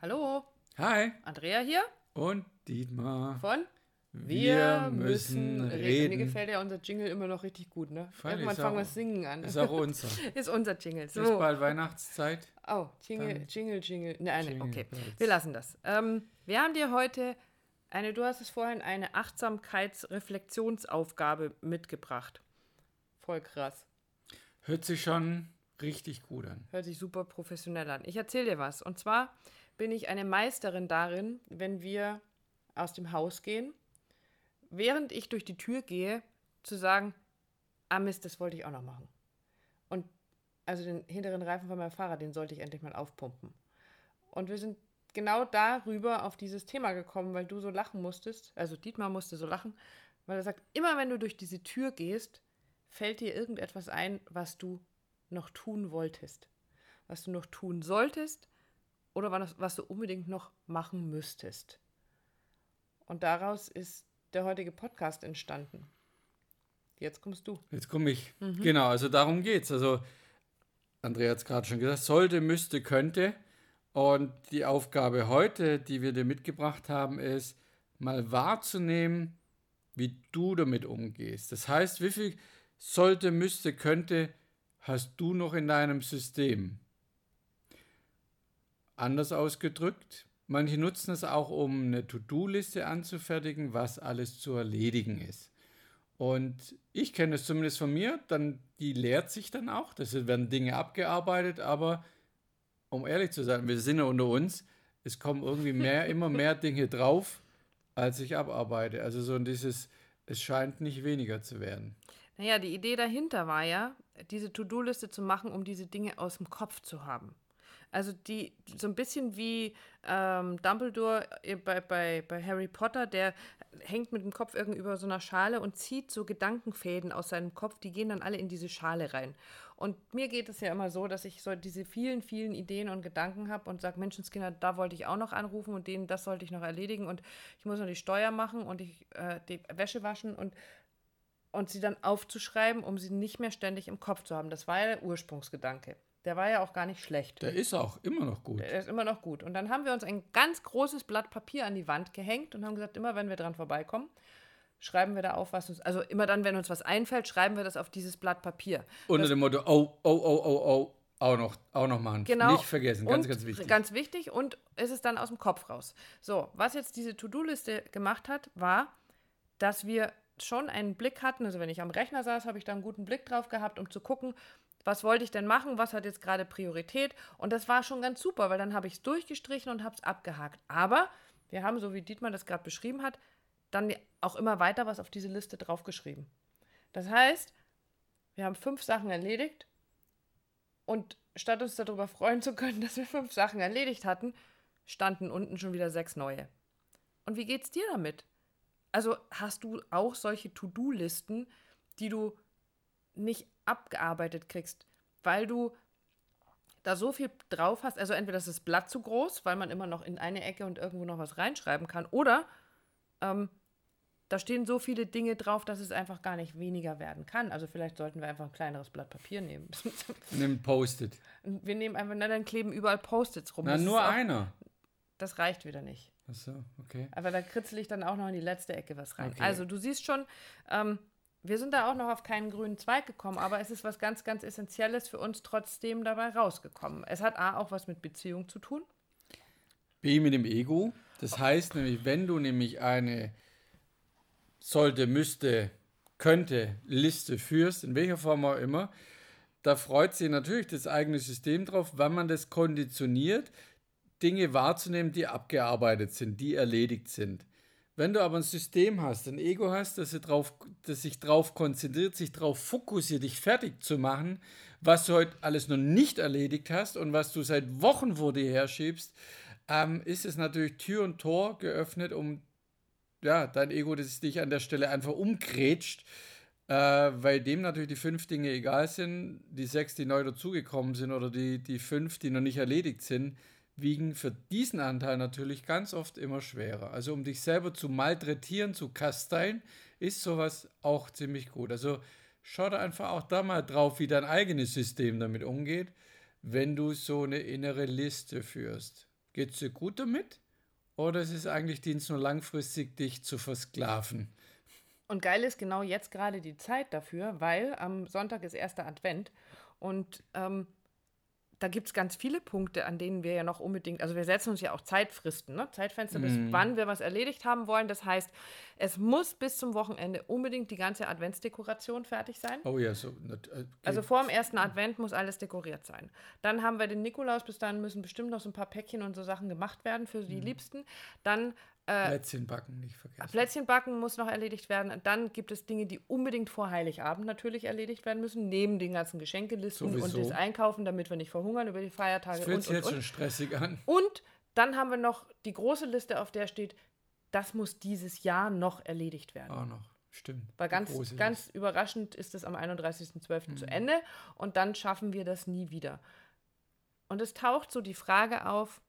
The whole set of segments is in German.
Hallo, Hi Andrea hier und Dietmar. von Wir müssen Mir reden. gefällt ja unser Jingle immer noch richtig gut, ne? Freilich, Irgendwann ist fangen wir das Singen an. Ist auch unser. Ist unser Jingle. Ist So. bald Weihnachtszeit. Oh, Jingle, Dann- Jingle, Jingle. Nein, Jingle okay. Bells. Wir lassen das. Ähm, wir haben dir heute eine, du hast es vorhin, eine Achtsamkeitsreflexionsaufgabe mitgebracht. Voll krass. Hört sich schon richtig gut an. Hört sich super professionell an. Ich erzähle dir was. Und zwar bin ich eine Meisterin darin, wenn wir aus dem Haus gehen, während ich durch die Tür gehe, zu sagen, ah Mist, das wollte ich auch noch machen. Und also den hinteren Reifen von meinem Fahrrad, den sollte ich endlich mal aufpumpen. Und wir sind genau darüber auf dieses Thema gekommen, weil du so lachen musstest, also Dietmar musste so lachen, weil er sagt, immer wenn du durch diese Tür gehst, fällt dir irgendetwas ein, was du noch tun wolltest, was du noch tun solltest oder was, was du unbedingt noch machen müsstest. Und daraus ist der heutige Podcast entstanden. Jetzt kommst du. Jetzt komme ich. Mhm. Genau, also darum geht's. Also, Andrea hat es gerade schon gesagt, sollte, müsste, könnte. Und die Aufgabe heute, die wir dir mitgebracht haben, ist, mal wahrzunehmen, wie du damit umgehst. Das heißt, wie viel sollte, müsste, könnte hast du noch in deinem System? Anders ausgedrückt, manche nutzen es auch, um eine To-Do-Liste anzufertigen, was alles zu erledigen ist. Und ich kenne es zumindest von mir, dann die leert sich dann auch. Das werden Dinge abgearbeitet, aber um ehrlich zu sein, wir sind ja unter uns, es kommen irgendwie mehr, immer mehr Dinge drauf, als ich abarbeite. Also so dieses, es scheint nicht weniger zu werden. Naja, die Idee dahinter war ja, diese To-Do-Liste zu machen, um diese Dinge aus dem Kopf zu haben. Also die, so ein bisschen wie ähm, Dumbledore äh, bei, bei, bei Harry Potter, der hängt mit dem Kopf irgendwie über so einer Schale und zieht so Gedankenfäden aus seinem Kopf, die gehen dann alle in diese Schale rein. Und mir geht es ja immer so, dass ich so diese vielen, vielen Ideen und Gedanken habe und sage, Menschenskinder, da wollte ich auch noch anrufen und denen, das sollte ich noch erledigen und ich muss noch die Steuer machen und ich äh, die Wäsche waschen und und sie dann aufzuschreiben, um sie nicht mehr ständig im Kopf zu haben. Das war ja der Ursprungsgedanke. Der war ja auch gar nicht schlecht. Der ist auch immer noch gut. Der ist immer noch gut. Und dann haben wir uns ein ganz großes Blatt Papier an die Wand gehängt und haben gesagt, immer wenn wir dran vorbeikommen, schreiben wir da auf, was uns, also immer dann, wenn uns was einfällt, schreiben wir das auf dieses Blatt Papier. Unter dem Motto, oh, oh, oh, oh, oh, auch noch, auch noch machen. Genau. Nicht vergessen, ganz, und ganz wichtig. Ganz wichtig und es ist dann aus dem Kopf raus. So, was jetzt diese To-Do-Liste gemacht hat, war, dass wir schon einen Blick hatten. Also wenn ich am Rechner saß, habe ich da einen guten Blick drauf gehabt, um zu gucken, was wollte ich denn machen, was hat jetzt gerade Priorität. Und das war schon ganz super, weil dann habe ich es durchgestrichen und habe es abgehakt. Aber wir haben, so wie Dietmar das gerade beschrieben hat, dann auch immer weiter was auf diese Liste draufgeschrieben. Das heißt, wir haben fünf Sachen erledigt und statt uns darüber freuen zu können, dass wir fünf Sachen erledigt hatten, standen unten schon wieder sechs neue. Und wie geht's dir damit? Also hast du auch solche To-Do-Listen, die du nicht abgearbeitet kriegst, weil du da so viel drauf hast. Also entweder ist das Blatt zu groß, weil man immer noch in eine Ecke und irgendwo noch was reinschreiben kann, oder ähm, da stehen so viele Dinge drauf, dass es einfach gar nicht weniger werden kann. Also vielleicht sollten wir einfach ein kleineres Blatt Papier nehmen. Nimm Post-it. wir nehmen einfach, na, dann kleben überall Post-its rum. Na, Das nur auch, einer. Das reicht wieder nicht. Achso, okay. Aber da kritzel ich dann auch noch in die letzte Ecke was rein. Okay. Also du siehst schon, ähm, wir sind da auch noch auf keinen grünen Zweig gekommen, aber es ist was ganz, ganz Essentielles für uns trotzdem dabei rausgekommen. Es hat A auch was mit Beziehung zu tun. B mit dem Ego. Das heißt nämlich, wenn du nämlich eine sollte, müsste, könnte Liste führst, in welcher Form auch immer, da freut sich natürlich das eigene System drauf, wenn man das konditioniert, Dinge wahrzunehmen, die abgearbeitet sind, die erledigt sind. Wenn du aber ein System hast, ein Ego hast, das, drauf, das sich darauf konzentriert, sich darauf fokussiert, dich fertig zu machen, was du heute alles noch nicht erledigt hast und was du seit Wochen vor dir herschiebst, ähm, ist es natürlich Tür und Tor geöffnet, um ja, dein Ego, das dich an der Stelle einfach umgrätscht, äh, weil dem natürlich die fünf Dinge egal sind, die sechs, die neu dazugekommen sind oder die, die fünf, die noch nicht erledigt sind, wiegen für diesen Anteil natürlich ganz oft immer schwerer. Also um dich selber zu malträtieren, zu kasteien, ist sowas auch ziemlich gut. Also schau da einfach auch da mal drauf, wie dein eigenes System damit umgeht, wenn du so eine innere Liste führst. geht es dir gut damit? Oder ist es eigentlich Dienst nur langfristig, dich zu versklaven? Und geil ist genau jetzt gerade die Zeit dafür, weil am Sonntag ist erster Advent und ähm, da gibt es ganz viele Punkte, an denen wir ja noch unbedingt, also wir setzen uns ja auch Zeitfristen, ne? Zeitfenster, bis Mhm. wann wir was erledigt haben wollen. Das heißt, es muss bis zum Wochenende unbedingt die ganze Adventsdekoration fertig sein. Oh ja, so. äh, Also vor dem ersten Advent muss alles dekoriert sein. Dann haben wir den Nikolaus, bis dahin müssen bestimmt noch so ein paar Päckchen und so Sachen gemacht werden für die Liebsten. Dann äh, Plätzchen backen nicht vergessen. Plätzchen backen muss noch erledigt werden. Und Dann gibt es Dinge, die unbedingt vor Heiligabend natürlich erledigt werden müssen, neben den ganzen Geschenkelisten und Sowieso. das Einkaufen, damit wir nicht verhungern über die Feiertage Das fühlt und, sich und, jetzt und. schon stressig an. und dann haben wir noch die große Liste, auf der steht, das muss dieses Jahr noch erledigt werden. Auch noch. Stimmt. Weil ganz, ganz überraschend ist es am 31.12. Mhm. zu Ende und dann schaffen wir das nie wieder. Und es taucht so die Frage auf,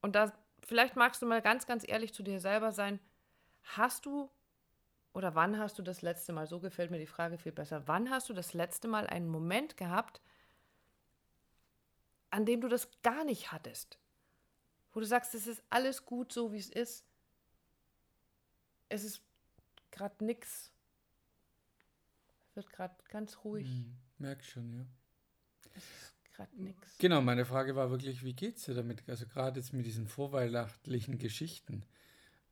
und da vielleicht magst du mal ganz, ganz ehrlich zu dir selber sein, hast du oder wann hast du das letzte Mal, so gefällt mir die Frage viel besser, wann hast du das letzte Mal einen Moment gehabt, an dem du das gar nicht hattest? Wo du sagst, es ist alles gut so, wie es ist. Es ist gerade nix. Es wird gerade ganz ruhig. Hm, merk schon, ja. Gerade nix. Genau, meine Frage war wirklich, wie geht's dir damit? Also gerade jetzt mit diesen vorweihnachtlichen Geschichten.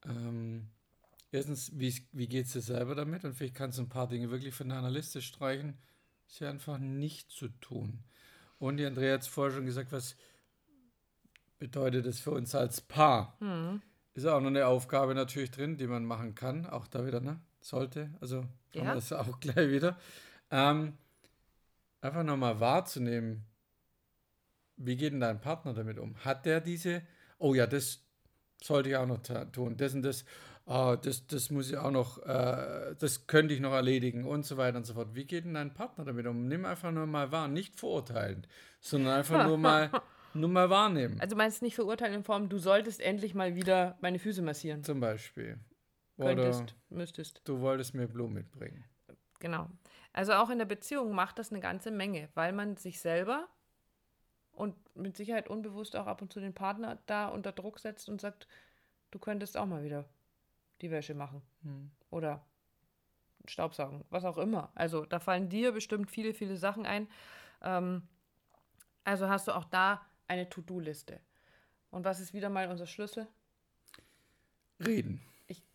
Ähm, erstens, wie, wie geht's dir selber damit? Und vielleicht kannst du ein paar Dinge wirklich von deiner Liste streichen. Ist ja einfach nicht zu tun. Und die Andrea hat es vorher schon gesagt, was bedeutet das für uns als Paar? Hm. Ist auch noch eine Aufgabe natürlich drin, die man machen kann. Auch da wieder, ne? Sollte. Also haben Ja. wir das auch gleich wieder. Ähm, einfach nochmal wahrzunehmen, wie geht denn dein Partner damit um? Hat der diese, oh ja, das sollte ich auch noch tun, das und das, ah, das, das muss ich auch noch, äh, das könnte ich noch erledigen und so weiter und so fort. Wie geht denn dein Partner damit um? Nimm einfach nur mal wahr, nicht verurteilend, sondern einfach nur mal, nur mal wahrnehmen. Also meinst du nicht verurteilen in Form, du solltest endlich mal wieder meine Füße massieren? Zum Beispiel. Oder Könntest, müsstest. du wolltest mir Blumen mitbringen. Genau. Also auch in der Beziehung macht das eine ganze Menge, weil man sich selber und mit Sicherheit unbewusst auch ab und zu den Partner da unter Druck setzt und sagt, du könntest auch mal wieder die Wäsche machen Hm. oder Staubsaugen, was auch immer. Also da fallen dir bestimmt viele, viele Sachen ein. Ähm, also hast du auch da eine To-Do-Liste. Und was ist wieder mal unser Schlüssel? Reden.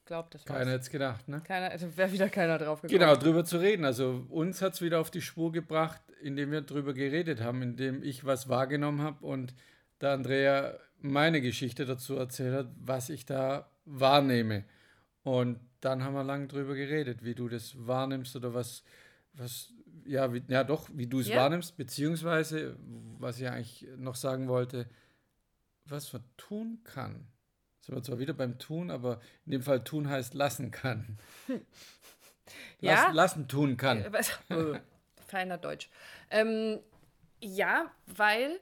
Glaube, das war's. Keiner hätte es gedacht, ne? Keiner, also wäre wieder keiner drauf gekommen. Genau, drüber zu reden. Also uns hat es wieder auf die Spur gebracht, indem wir drüber geredet haben, indem ich was wahrgenommen habe und da Andrea meine Geschichte dazu erzählt hat, was ich da wahrnehme. Und dann haben wir lang drüber geredet, wie du das wahrnimmst oder was, was ja, wie, ja doch, wie du es Ja. wahrnimmst, beziehungsweise, was ich eigentlich noch sagen wollte, was man tun kann. Sind wir zwar wieder beim Tun, aber in dem Fall tun heißt lassen kann. Ja. Lassen, lassen tun kann. Äh, äh, Feiner Deutsch. Ähm, ja, weil,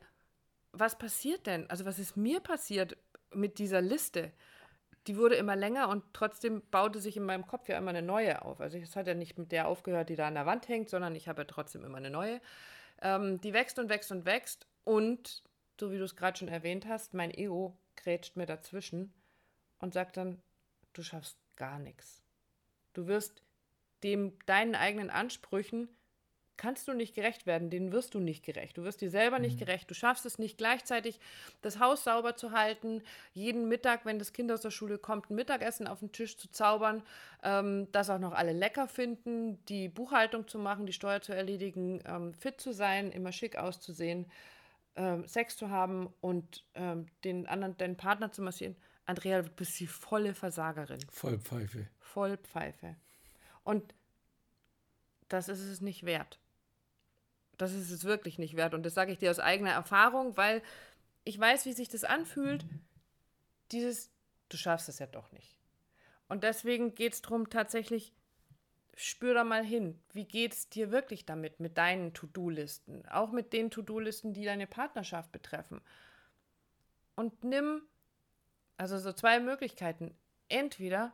was passiert denn? Also, was ist mir passiert mit dieser Liste? Die wurde immer länger und trotzdem baute sich in meinem Kopf ja immer eine neue auf. Also, es hat ja nicht mit der aufgehört, die da an der Wand hängt, sondern ich habe ja trotzdem immer eine neue. Ähm, die wächst und wächst und wächst. Und, so wie du es gerade schon erwähnt hast, mein Ego grätscht mir dazwischen und sagt dann: Du schaffst gar nichts. Du wirst dem deinen eigenen Ansprüchen kannst du nicht gerecht werden, denen wirst du nicht gerecht. Du wirst dir selber nicht gerecht. Du schaffst es nicht gleichzeitig, das Haus sauber zu halten, jeden Mittag, wenn das Kind aus der Schule kommt, ein Mittagessen auf den Tisch zu zaubern, ähm, das auch noch alle lecker finden, die Buchhaltung zu machen, die Steuer zu erledigen, ähm, fit zu sein, immer schick auszusehen, ähm, Sex zu haben und ähm, den anderen, deinen Partner zu massieren. Andrea, du bist die volle Versagerin. Vollpfeife. Vollpfeife. Und das ist es nicht wert. Das ist es wirklich nicht wert. Und das sage ich dir aus eigener Erfahrung, weil ich weiß, wie sich das anfühlt. Dieses, du schaffst es ja doch nicht. Und deswegen geht es darum, tatsächlich, spür da mal hin. Wie geht es dir wirklich damit, mit deinen To-Do-Listen? Auch mit den To-Do-Listen, die deine Partnerschaft betreffen. Und nimm, also so zwei Möglichkeiten. Entweder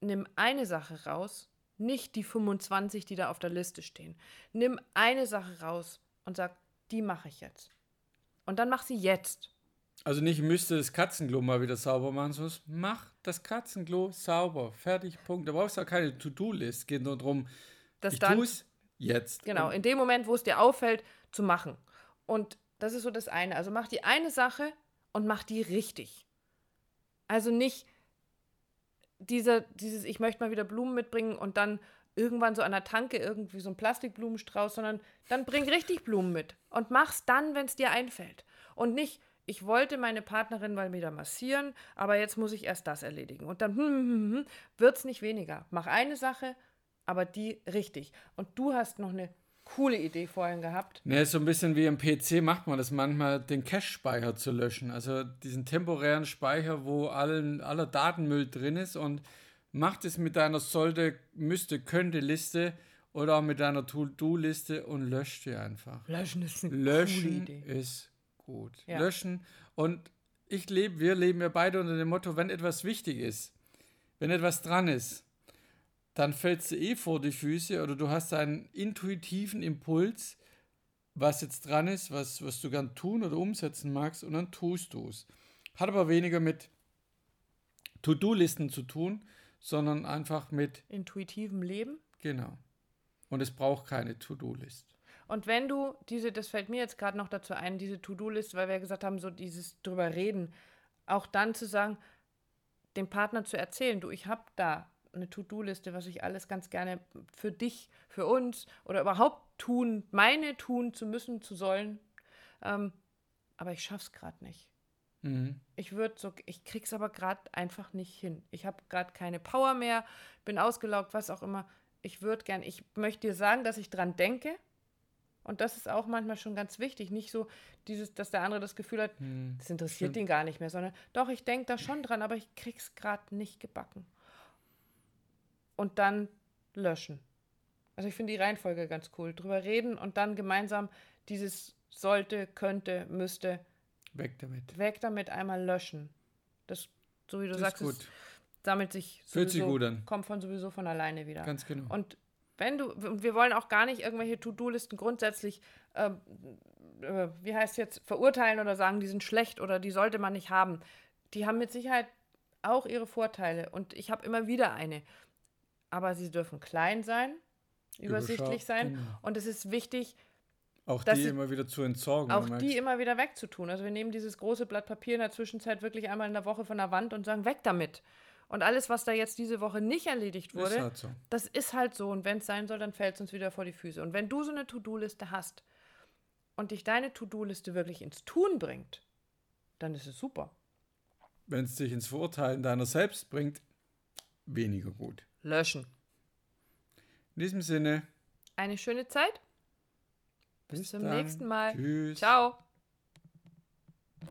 nimm eine Sache raus, nicht die 25, die da auf der Liste stehen. Nimm eine Sache raus und sag, die mache ich jetzt. Und dann mach sie jetzt. Also nicht müsste das Katzenklo mal wieder sauber machen, sondern mach das Katzenklo sauber. Fertig, Punkt. Da brauchst du auch keine To-Do-List. Es geht nur darum, Das ich dann- tue es jetzt. Genau, in dem Moment, wo es dir auffällt, zu machen. Und das ist so das eine. Also mach die eine Sache und mach die richtig. Also nicht dieser, dieses, ich möchte mal wieder Blumen mitbringen und dann irgendwann so an der Tanke irgendwie so ein Plastikblumenstrauß, sondern dann bring richtig Blumen mit und mach's dann, wenn es dir einfällt. Und nicht, ich wollte meine Partnerin mal wieder massieren, aber jetzt muss ich erst das erledigen. Und dann hm, hm, hm, hm, wird's nicht weniger. Mach eine Sache, aber die richtig. Und du hast noch eine coole Idee vorhin gehabt. Ne, so ein bisschen wie im PC macht man das manchmal, den Cache-Speicher zu löschen. Also diesen temporären Speicher, wo allen, aller Datenmüll drin ist und macht es mit deiner sollte, müsste, könnte Liste oder auch mit deiner To-Do-Liste und löscht die einfach. Löschen ist eine Löschen coole Idee. ist gut. Ja. Löschen. Und ich lebe, wir leben ja beide unter dem Motto, wenn etwas wichtig ist, wenn etwas dran ist, dann fällt es dir eh vor die Füße oder du hast einen intuitiven Impuls, was jetzt dran ist, was, was du gern tun oder umsetzen magst und dann tust du es. Hat aber weniger mit To-Do-Listen zu tun, sondern einfach mit, Intuitivem Leben. genau. Und es braucht keine To-Do-List. Und wenn du diese, das fällt mir jetzt gerade noch dazu ein, diese To-Do-List, weil wir gesagt haben, so dieses drüber reden, auch dann zu sagen, dem Partner zu erzählen, du, ich habe da eine To-Do-Liste, was ich alles ganz gerne für dich, für uns oder überhaupt tun, meine tun zu müssen, zu sollen. Ähm, aber ich schaff's gerade nicht. Mhm. Ich würde so, ich krieg's aber gerade einfach nicht hin. Ich habe gerade keine Power mehr, bin ausgelaugt, was auch immer. Ich würde gern, ich möchte dir sagen, dass ich dran denke. Und das ist auch manchmal schon ganz wichtig. Nicht so dieses, dass der andere das Gefühl hat, Hm. das interessiert stimmt. ihn gar nicht mehr, sondern doch, ich denke da schon dran, aber ich krieg's gerade nicht gebacken. Und dann löschen. Also ich finde die Reihenfolge ganz cool. Drüber reden und dann gemeinsam dieses sollte, könnte, müsste, Weg damit. weg damit einmal löschen. Das, so wie du Das sagst, ist es gut. sammelt sich Fühlt sich sowieso- gut an. kommt von sowieso von alleine wieder. Ganz genau. Und wenn du, und wir wollen auch gar nicht irgendwelche To-Do-Listen grundsätzlich, ähm, äh, wie heißt jetzt, verurteilen oder sagen, die sind schlecht oder die sollte man nicht haben. Die haben mit Sicherheit auch ihre Vorteile und ich habe immer wieder eine. Aber sie dürfen klein sein, übersichtlich sein genau. und es ist wichtig, Auch die sie- immer wieder zu entsorgen. auch die immer wieder wegzutun. Also wir nehmen dieses große Blatt Papier in der Zwischenzeit wirklich einmal in der Woche von der Wand und sagen, weg damit. Und alles, was da jetzt diese Woche nicht erledigt wurde, Ist halt so. das ist halt so. Und wenn es sein soll, dann fällt es uns wieder vor die Füße. Und wenn du so eine To-Do-Liste hast und dich deine To-Do-Liste wirklich ins Tun bringt, dann ist es super. Wenn es dich ins Verurteilen deiner selbst bringt, weniger gut. Löschen. In diesem Sinne, Eine schöne Zeit. Bis, bis zum dann. nächsten Mal. Tschüss. Ciao.